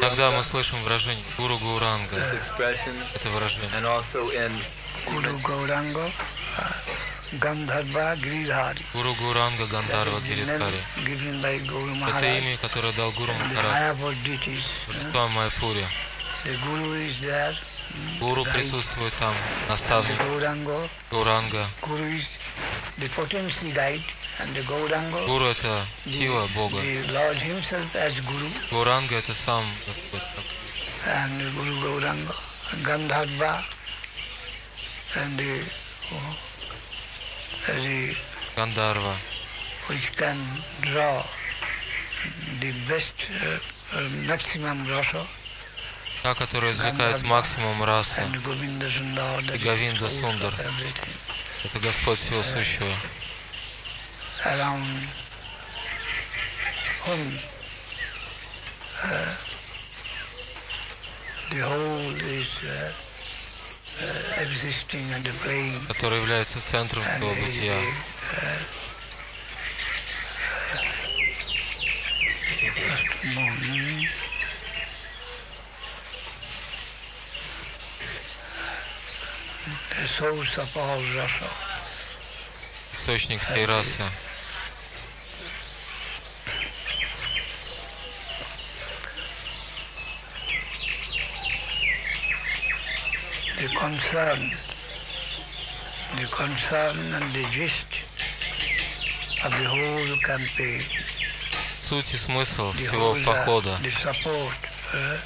Иногда мы слышим выражение Гуру this Гауранга. expression, Это выражение. and also in Guru Gauranga, Gandharva Giridhari. Гуру Гауранга Гандарва That is the Гиридхари. name given by Guru Это имя, которое дал Гуру Махарадж. Божества Майпури. The Guru is there. Гуру присутствует там, The наставник Gauranga, Гауранга. Гуру это сила Бога. Гауранга это сам Господь. oh, the Гандарва. which can draw the best uh, uh, maximum rasa Та, которая извлекает максимум расы. И source Сундар. Это Господь всего сущего. Around whom uh, the whole is uh, uh, existing and playing Который является центром всего is бытия. the, uh, just a moment. The source of all rasa. Источник всей расы. The concern, the concern and the gist of the whole campaign, Суть и смысл всего uh, похода. the support uh,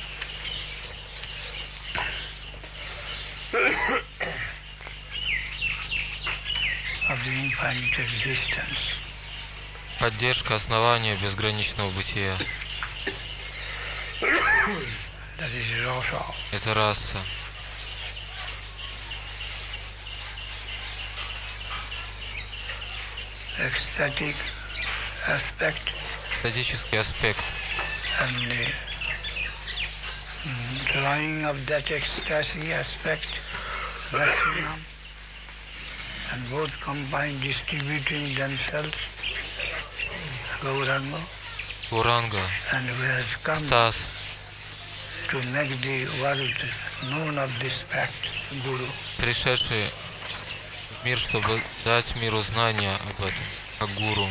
of the infinite existence. Поддержка основания безграничного бытия. Это раса. ecstatic aspect Статический аспект. and the mm, drawing of that ecstasy aspect maximum and both combined distributing themselves Gauranga Гуранга. and who has come Стас. to make the world known of this fact, Guru. Пришедший в мир, чтобы дать миру знания об этом. Как гуру.